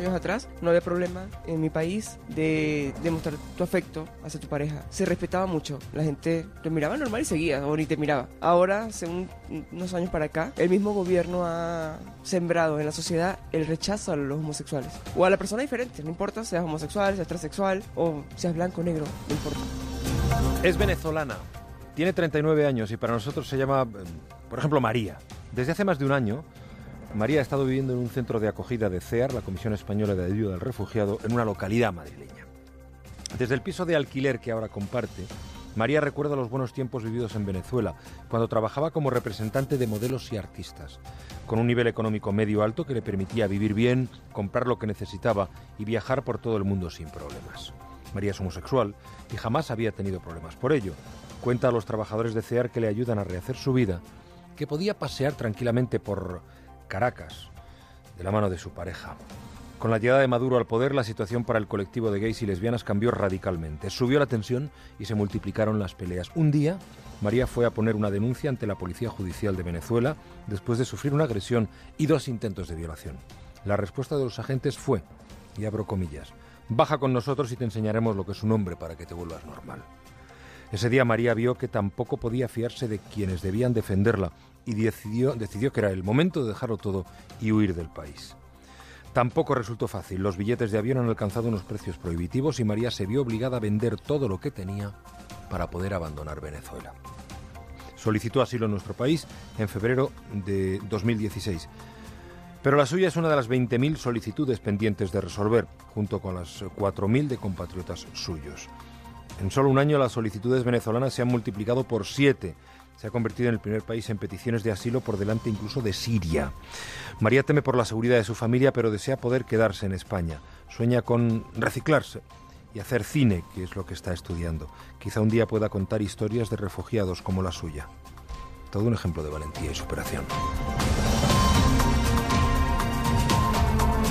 años atrás no había problema en mi país de demostrar tu afecto hacia tu pareja. Se respetaba mucho. La gente te miraba normal y seguía, o ni te miraba. Ahora, hace unos años para acá, el mismo gobierno ha sembrado en la sociedad el rechazo a los homosexuales. O a la persona diferente, no importa, seas homosexual, seas transexual, o seas blanco negro, no importa. Es venezolana. Tiene 39 años y para nosotros se llama, eh, por ejemplo, María. Desde hace más de un año, María ha estado viviendo en un centro de acogida de CEAR, la Comisión Española de Ayuda al Refugiado, en una localidad madrileña. Desde el piso de alquiler que ahora comparte, María recuerda los buenos tiempos vividos en Venezuela, cuando trabajaba como representante de modelos y artistas, con un nivel económico medio alto que le permitía vivir bien, comprar lo que necesitaba y viajar por todo el mundo sin problemas. María es homosexual y jamás había tenido problemas por ello. Cuenta a los trabajadores de CEAR que le ayudan a rehacer su vida, que podía pasear tranquilamente por Caracas, de la mano de su pareja. Con la llegada de Maduro al poder, la situación para el colectivo de gays y lesbianas cambió radicalmente. Subió la tensión y se multiplicaron las peleas. Un día, María fue a poner una denuncia ante la Policía Judicial de Venezuela después de sufrir una agresión y dos intentos de violación. La respuesta de los agentes fue, y abro comillas, baja con nosotros y te enseñaremos lo que es un hombre para que te vuelvas normal. Ese día María vio que tampoco podía fiarse de quienes debían defenderla y decidió, decidió que era el momento de dejarlo todo y huir del país. Tampoco resultó fácil. Los billetes de avión han alcanzado unos precios prohibitivos y María se vio obligada a vender todo lo que tenía para poder abandonar Venezuela. Solicitó asilo en nuestro país en febrero de 2016. Pero la suya es una de las 20.000 solicitudes pendientes de resolver, junto con las 4.000 de compatriotas suyos. En solo un año las solicitudes venezolanas se han multiplicado por siete. Se ha convertido en el primer país en peticiones de asilo por delante incluso de Siria. María teme por la seguridad de su familia, pero desea poder quedarse en España. Sueña con reciclarse y hacer cine, que es lo que está estudiando. Quizá un día pueda contar historias de refugiados como la suya. Todo un ejemplo de valentía y superación.